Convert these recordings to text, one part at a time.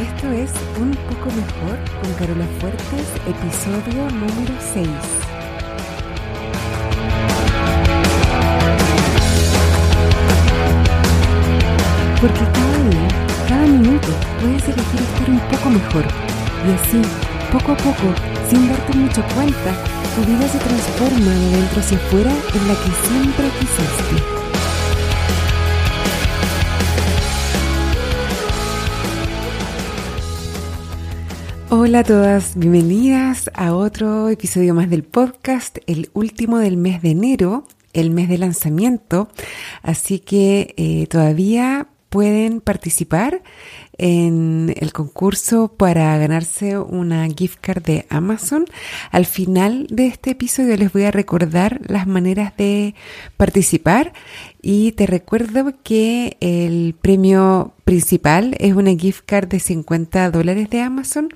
Esto es Un poco mejor con Carola Fuertes, episodio número 6. Porque cada día, cada minuto, puedes elegir estar un poco mejor. Y así, poco a poco, sin darte mucho cuenta, tu vida se transforma de dentro hacia afuera en la que siempre quisiste. Hola a todas, bienvenidas a otro episodio más del podcast, el último del mes de enero, el mes de lanzamiento, así que eh, todavía pueden participar en el concurso para ganarse una gift card de Amazon. Al final de este episodio les voy a recordar las maneras de participar y te recuerdo que el premio principal es una gift card de 50 dólares de Amazon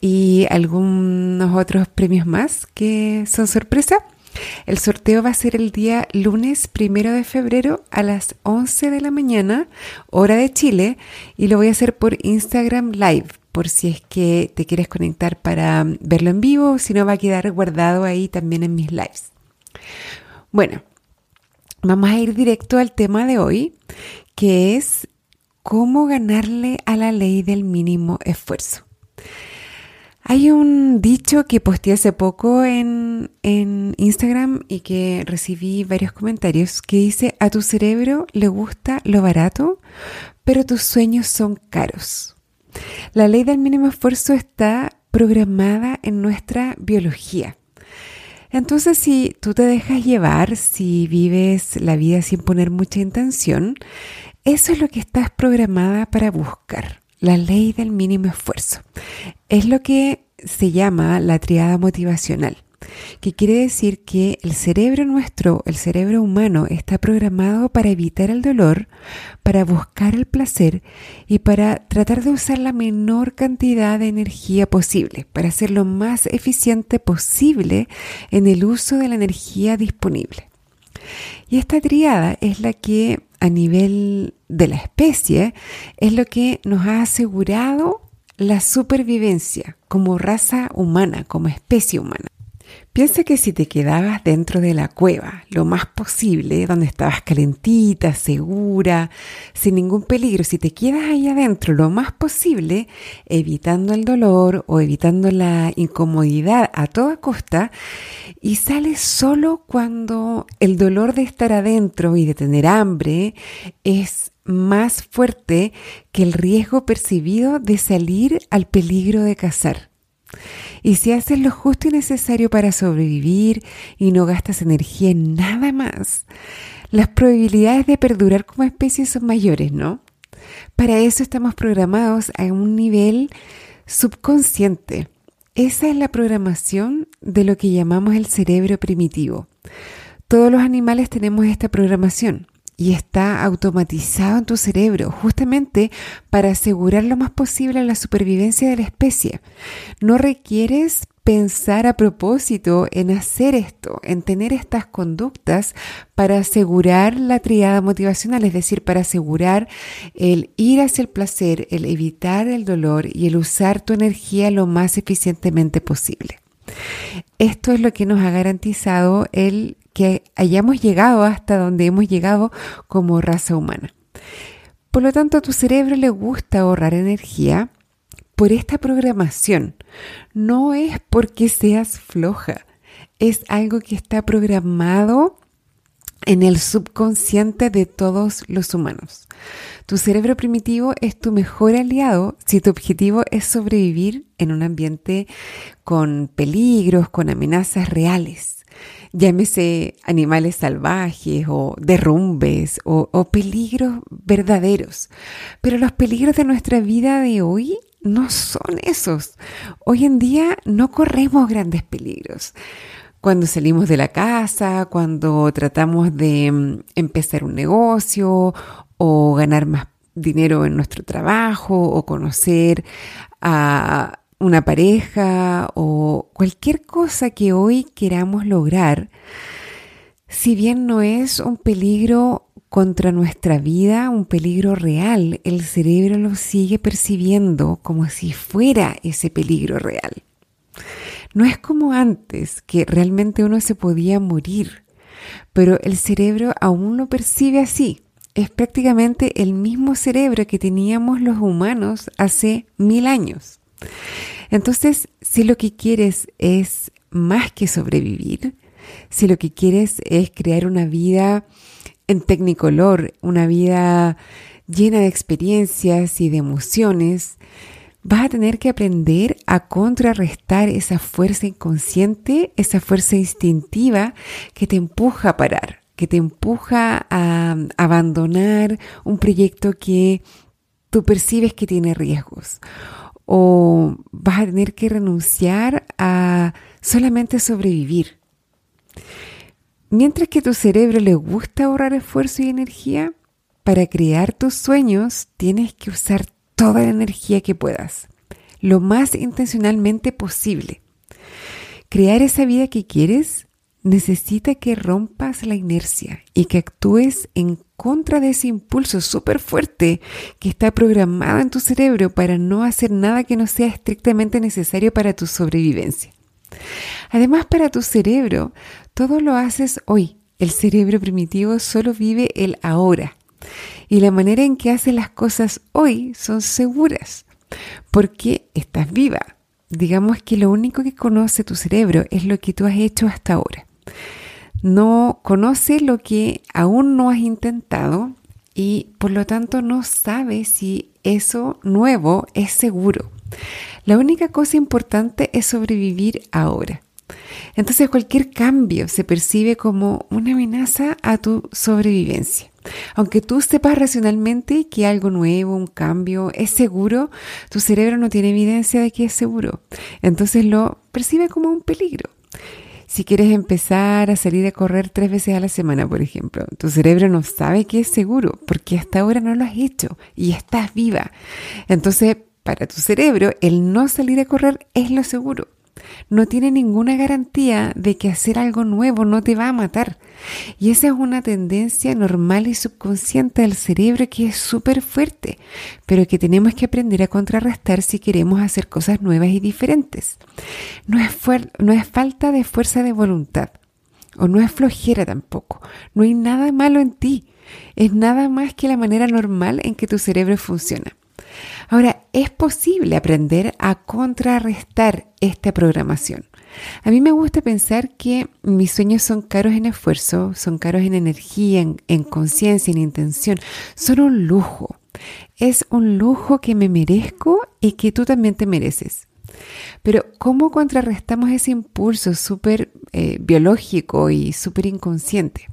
y algunos otros premios más que son sorpresa. El sorteo va a ser el día lunes primero de febrero a las 11 de la mañana, hora de Chile, y lo voy a hacer por Instagram Live, por si es que te quieres conectar para verlo en vivo, si no va a quedar guardado ahí también en mis lives. Bueno, vamos a ir directo al tema de hoy, que es cómo ganarle a la ley del mínimo esfuerzo. Hay un dicho que posteé hace poco en, en, Instagram y que recibí varios comentarios que dice, a tu cerebro le gusta lo barato, pero tus sueños son caros. La ley del mínimo esfuerzo está programada en nuestra biología. Entonces, si tú te dejas llevar, si vives la vida sin poner mucha intención, eso es lo que estás programada para buscar la ley del mínimo esfuerzo. Es lo que se llama la triada motivacional, que quiere decir que el cerebro nuestro, el cerebro humano, está programado para evitar el dolor, para buscar el placer y para tratar de usar la menor cantidad de energía posible, para ser lo más eficiente posible en el uso de la energía disponible. Y esta triada es la que a nivel de la especie es lo que nos ha asegurado la supervivencia como raza humana, como especie humana. Piensa que si te quedabas dentro de la cueva lo más posible, donde estabas calentita, segura, sin ningún peligro, si te quedas ahí adentro lo más posible, evitando el dolor o evitando la incomodidad a toda costa, y sales solo cuando el dolor de estar adentro y de tener hambre es más fuerte que el riesgo percibido de salir al peligro de cazar. Y si haces lo justo y necesario para sobrevivir y no gastas energía en nada más, las probabilidades de perdurar como especie son mayores, ¿no? Para eso estamos programados a un nivel subconsciente. Esa es la programación de lo que llamamos el cerebro primitivo. Todos los animales tenemos esta programación y está automatizado en tu cerebro justamente para asegurar lo más posible la supervivencia de la especie. No requieres pensar a propósito en hacer esto, en tener estas conductas para asegurar la triada motivacional, es decir, para asegurar el ir hacia el placer, el evitar el dolor y el usar tu energía lo más eficientemente posible. Esto es lo que nos ha garantizado el que hayamos llegado hasta donde hemos llegado como raza humana. Por lo tanto, a tu cerebro le gusta ahorrar energía por esta programación. No es porque seas floja, es algo que está programado en el subconsciente de todos los humanos. Tu cerebro primitivo es tu mejor aliado si tu objetivo es sobrevivir en un ambiente con peligros, con amenazas reales llámese animales salvajes o derrumbes o, peligros verdaderos. Pero los peligros de nuestra vida de hoy no son esos. Hoy en día no corremos grandes peligros. Cuando salimos de la casa, cuando tratamos de mm, empezar un negocio o ganar más dinero en nuestro trabajo o conocer a una pareja o cualquier cosa que hoy queramos lograr, si bien no es un peligro contra nuestra vida, un peligro real, el cerebro lo sigue percibiendo como si fuera ese peligro real. No es como antes, que realmente uno se podía morir, pero el cerebro aún lo percibe así. Es prácticamente el mismo cerebro que teníamos los humanos hace mil años. Entonces, si lo que quieres es más que sobrevivir, si lo que quieres es crear una vida en tecnicolor, una vida llena de experiencias y de emociones, vas a tener que aprender a contrarrestar esa fuerza inconsciente, esa fuerza instintiva que te empuja a parar, que te empuja a abandonar un proyecto que tú percibes que tiene riesgos. O vas a tener que renunciar a solamente sobrevivir. Mientras que tu cerebro le gusta ahorrar esfuerzo y energía, para crear tus sueños tienes que usar toda la energía que puedas, lo más intencionalmente posible. Crear esa vida que quieres necesita que rompas la inercia y que actúes en contra de ese impulso súper fuerte que está programado en tu cerebro para no hacer nada que no sea estrictamente necesario para tu sobrevivencia. Además, para tu cerebro, todo lo haces hoy. El cerebro primitivo solo vive el ahora. Y la manera en que haces las cosas hoy son seguras, porque estás viva. Digamos que lo único que conoce tu cerebro es lo que tú has hecho hasta ahora. No conoce lo que aún no has intentado y por lo tanto no sabe si eso nuevo es seguro. La única cosa importante es sobrevivir ahora. Entonces cualquier cambio se percibe como una amenaza a tu sobrevivencia. Aunque tú sepas racionalmente que algo nuevo, un cambio es seguro, tu cerebro no tiene evidencia de que es seguro. Entonces lo percibe como un peligro. Si quieres empezar a salir a correr tres veces a la semana, por ejemplo, tu cerebro no sabe que es seguro porque hasta ahora no lo has hecho y estás viva. Entonces para tu cerebro, el no salir a correr es lo seguro. No tiene ninguna garantía de que hacer algo nuevo no te va a matar. Y esa es una tendencia normal y subconsciente del cerebro que es súper fuerte, pero que tenemos que aprender a contrarrestar si queremos hacer cosas nuevas y diferentes. No es, falta de fuerza de voluntad, o no es flojera tampoco. No hay nada malo en ti. Es nada más que la manera normal en que tu cerebro funciona. Ahora, es posible aprender a contrarrestar esta programación. A mí me gusta pensar que mis sueños son caros en esfuerzo, son caros en energía, en, conciencia, en intención. Son un lujo. Es un lujo que me merezco y que tú también te mereces. Pero ¿cómo contrarrestamos ese impulso súper eh, biológico y súper inconsciente?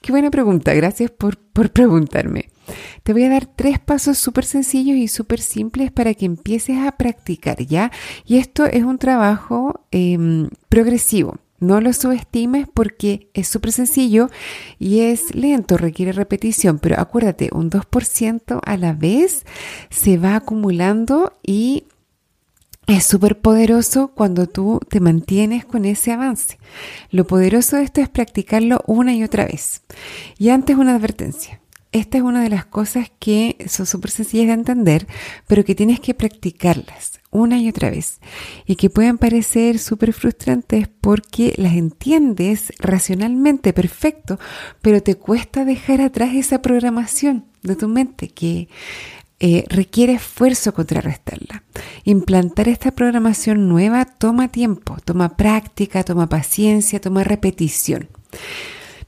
Qué buena pregunta, gracias por, por preguntarme. Te voy a dar tres pasos súper sencillos y súper simples para que empieces a practicar, ¿ya? Y esto es un trabajo em, progresivo. No lo subestimes porque es súper sencillo y es lento, requiere repetición, pero acuérdate, un 2% a la vez se va acumulando y es súper poderoso cuando tú te mantienes con ese avance. Lo poderoso de esto es practicarlo una y otra vez. Y antes una advertencia esta es una de las cosas que son súper sencillas de entender, pero que tienes que practicarlas una y otra vez y que pueden parecer súper frustrantes porque las entiendes racionalmente perfecto, pero te cuesta dejar atrás esa programación de tu mente que eh, requiere esfuerzo contrarrestarla. Implantar esta programación nueva toma tiempo, toma práctica, toma paciencia, toma repetición.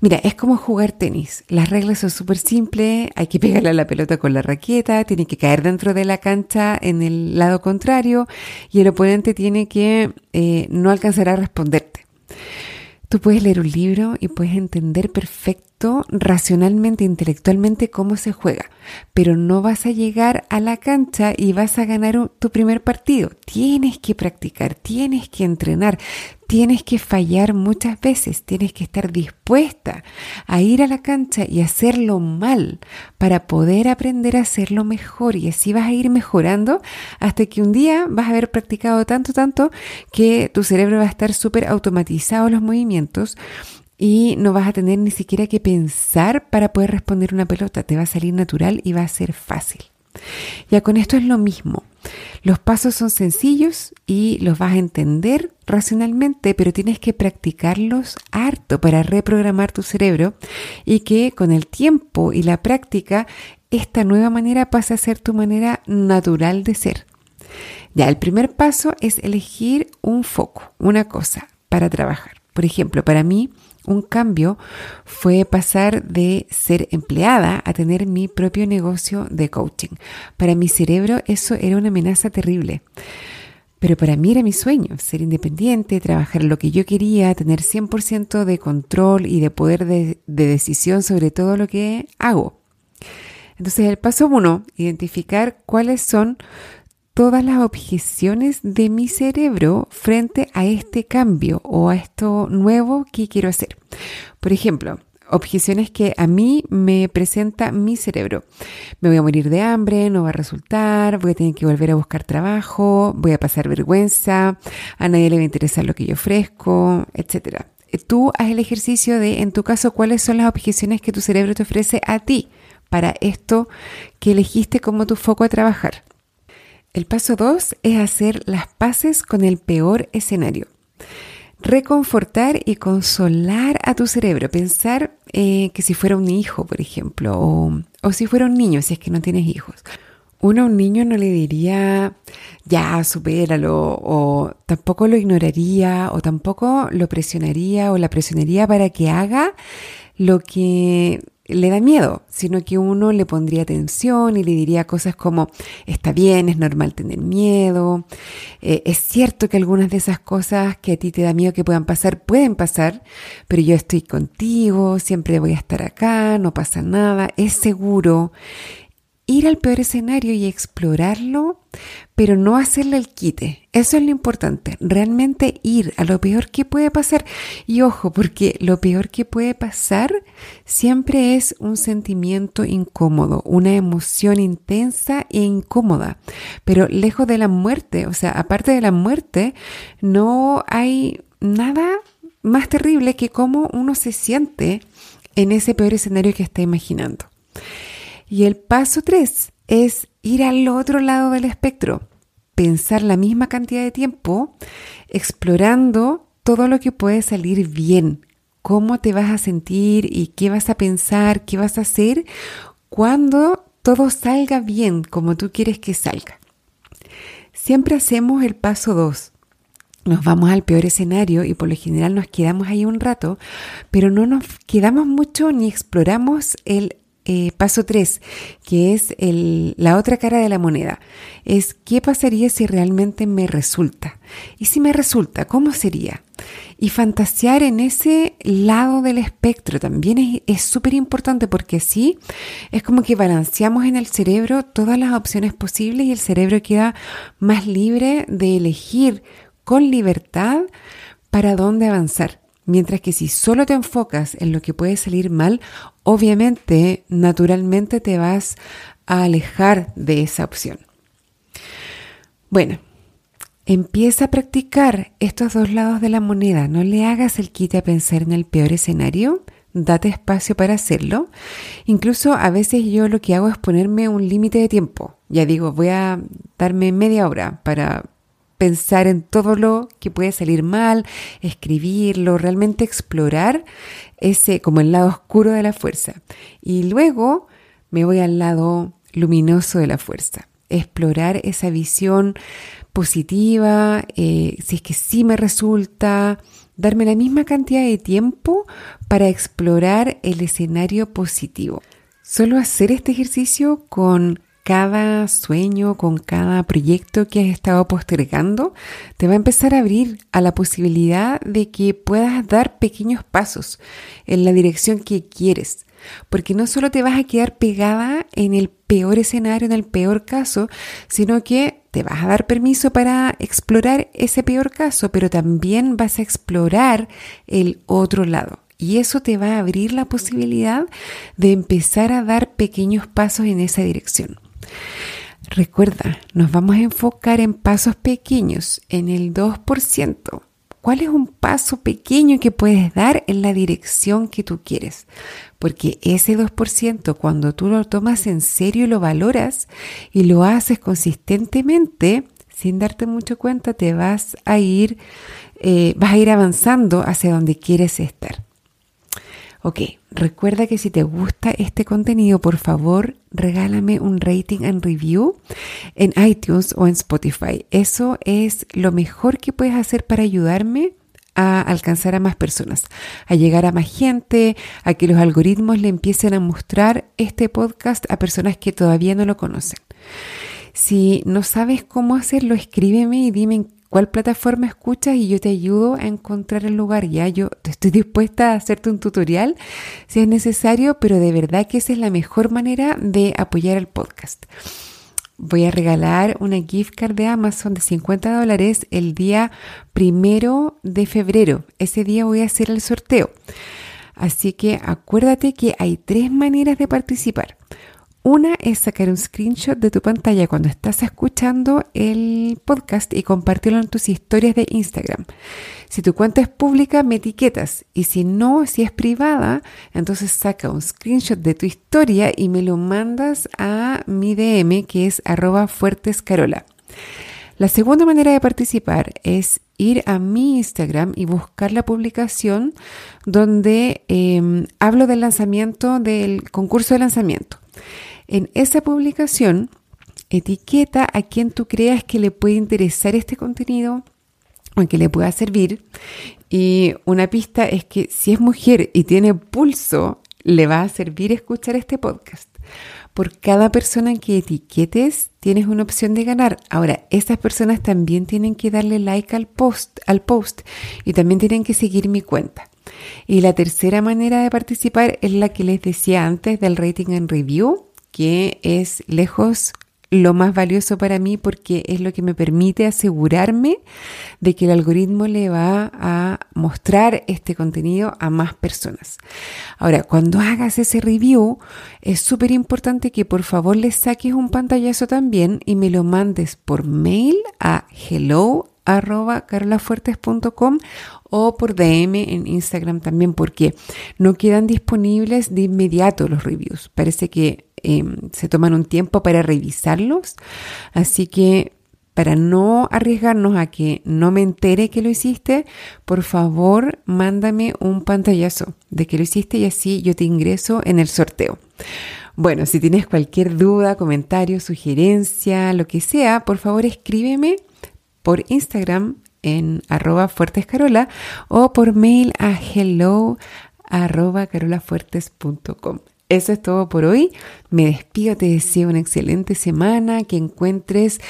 Mira, es como jugar tenis. Las reglas son súper simples, hay que pegarle a la pelota con la raqueta, tiene que caer dentro de la cancha en el lado contrario y el oponente tiene que eh, no alcanzar a responderte. Tú puedes leer un libro y puedes entender perfecto, racionalmente, intelectualmente cómo se juega, pero no vas a llegar a la cancha y vas a ganar tu primer partido. Tienes que practicar, tienes que entrenar, tienes que fallar muchas veces, tienes que estar dispuesta a ir a la cancha y hacerlo mal para poder aprender a hacerlo mejor y así vas a ir mejorando hasta que un día vas a haber practicado tanto, tanto que tu cerebro va a estar súper automatizado los movimientos y no vas a tener ni siquiera que pensar para poder responder una pelota. Te va a salir natural y va a ser fácil. Ya con esto es lo mismo. Los pasos son sencillos y los vas a entender racionalmente, pero tienes que practicarlos harto para reprogramar tu cerebro y que con el tiempo y la práctica esta nueva manera pase a ser tu manera natural de ser. Ya, el primer paso es elegir un foco, una cosa para trabajar. Por ejemplo, para mí un cambio fue pasar de ser empleada a tener mi propio negocio de coaching. Para mi cerebro eso era una amenaza terrible. Pero para mí era mi sueño, ser independiente, trabajar lo que yo quería, tener 100% de control y de poder de, de, decisión sobre todo lo que hago. Entonces el paso uno, identificar cuáles son todas las objeciones de mi cerebro frente a este cambio o a esto nuevo que quiero hacer. Por ejemplo, objeciones que a mí me presenta mi cerebro. Me voy a morir de hambre, no va a resultar, voy a tener que volver a buscar trabajo, voy a pasar vergüenza, a nadie le va a interesar lo que yo ofrezco, etc. Tú haz el ejercicio de, en tu caso, cuáles son las objeciones que tu cerebro te ofrece a ti para esto que elegiste como tu foco a trabajar. El paso 2 es hacer las paces con el peor escenario. Reconfortar y consolar a tu cerebro. Pensar eh, que si fuera un hijo, por ejemplo, o, o si fuera un niño, si es que no tienes hijos. Uno a un niño no le diría, ya, supéralo, o tampoco lo ignoraría, o tampoco lo presionaría o la presionaría para que haga lo que le da miedo, sino que uno le pondría atención y le diría cosas como, está bien, es normal tener miedo, eh, es cierto que algunas de esas cosas que a ti te da miedo que puedan pasar, pueden pasar, pero yo estoy contigo, siempre voy a estar acá, no pasa nada, es seguro ir al peor escenario y explorarlo, pero no hacerle el quite. Eso es lo importante, realmente ir a lo peor que puede pasar. Y ojo, porque lo peor que puede pasar siempre es un sentimiento incómodo, una emoción intensa e incómoda. Pero lejos de la muerte, o sea, aparte de la muerte, no hay nada más terrible que cómo uno se siente en ese peor escenario que está imaginando. Y el paso tres es ir al otro lado del espectro, pensar la misma cantidad de tiempo explorando todo lo que puede salir bien, cómo te vas a sentir y qué vas a pensar, qué vas a hacer cuando todo salga bien como tú quieres que salga. Siempre hacemos el paso 2. Nos vamos al peor escenario y por lo general nos quedamos ahí un rato, pero no nos quedamos mucho ni exploramos el eh, paso 3, que es la otra cara de la moneda, es qué pasaría si realmente me resulta. Y si me resulta, ¿cómo sería? Y fantasear en ese lado del espectro también es súper importante porque así es como que balanceamos en el cerebro todas las opciones posibles y el cerebro queda más libre de elegir con libertad para dónde avanzar. Mientras que si solo te enfocas en lo que puede salir mal, obviamente, naturalmente te vas a alejar de esa opción. Bueno, empieza a practicar estos dos lados de la moneda. No le hagas el quite a pensar en el peor escenario. Date espacio para hacerlo. Incluso a veces yo lo que hago es ponerme un límite de tiempo. Ya digo, voy a darme media hora para pensar en todo lo que puede salir mal, escribirlo, realmente explorar ese como el lado oscuro de la fuerza. Y luego me voy al lado luminoso de la fuerza, explorar esa visión positiva, eh, si es que sí me resulta, darme la misma cantidad de tiempo para explorar el escenario positivo. Solo hacer este ejercicio con cada sueño, con cada proyecto que has estado postergando, te va a empezar a abrir a la posibilidad de que puedas dar pequeños pasos en la dirección que quieres. Porque no solo te vas a quedar pegada en el peor escenario, en el peor caso, sino que te vas a dar permiso para explorar ese peor caso, pero también vas a explorar el otro lado. Y eso te va a abrir la posibilidad de empezar a dar pequeños pasos en esa dirección. Recuerda, nos vamos a enfocar en pasos pequeños, en el 2%. cuál es un paso pequeño que puedes dar en la dirección que tú quieres. Porque ese 2%, cuando tú lo tomas en serio y lo valoras y lo haces consistentemente, sin darte mucho cuenta, te vas a ir, eh, vas a ir avanzando hacia donde quieres estar. Ok, recuerda que si te gusta este contenido, por favor, regálame un rating and review en iTunes o en Spotify. Eso es lo mejor que puedes hacer para ayudarme a alcanzar a más personas, a llegar a más gente, a que los algoritmos le empiecen a mostrar este podcast a personas que todavía no lo conocen. Si no sabes cómo hacerlo, escríbeme y dime cuál plataforma escuchas y yo te ayudo a encontrar el lugar. Ya yo estoy dispuesta a hacerte un tutorial si es necesario, pero de verdad que esa es la mejor manera de apoyar el podcast. Voy a regalar una gift card de Amazon de 50 dólares el día primero de febrero. Ese día voy a hacer el sorteo. Así que acuérdate que hay tres maneras de participar. Una es sacar un screenshot de tu pantalla cuando estás escuchando el podcast y compartirlo en tus historias de Instagram. Si tu cuenta es pública, me etiquetas. Y si no, si es privada, entonces saca un screenshot de tu historia y me lo mandas a mi DM que es arroba fuertescarola. La segunda manera de participar es ir a mi Instagram y buscar la publicación donde em, hablo del lanzamiento del concurso de lanzamiento. En esa publicación, etiqueta a quien tú creas que le puede interesar este contenido o que le pueda servir. Y una pista es que si es mujer y tiene pulso, le va a servir escuchar este podcast. Por cada persona que etiquetes, tienes una opción de ganar. Ahora, esas personas también tienen que darle like al post, al post y también tienen que seguir mi cuenta. Y la tercera manera de participar es la que les decía antes del rating and review que es lejos lo más valioso para mí porque es lo que me permite asegurarme de que el algoritmo le va a mostrar este contenido a más personas. Ahora, cuando hagas ese review, es súper importante que por favor le saques un pantallazo también y me lo mandes por mail a hello o por DM en Instagram también porque no quedan disponibles de inmediato los reviews. Parece que Em, se toman un tiempo para revisarlos. Así que para no arriesgarnos a que no me entere que lo hiciste, por favor mándame un pantallazo de que lo hiciste y así yo te ingreso en el sorteo. Bueno, si tienes cualquier duda, comentario, sugerencia, lo que sea, por favor escríbeme por Instagram en arroba fuertescarola o por mail a hello arroba. Eso es todo por hoy. Me despido, te deseo una excelente semana, que encuentres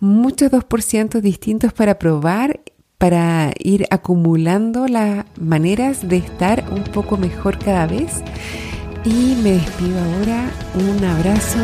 muchos 2% distintos para probar, para ir acumulando las maneras de estar un poco mejor cada vez. Y me despido ahora. Un abrazo.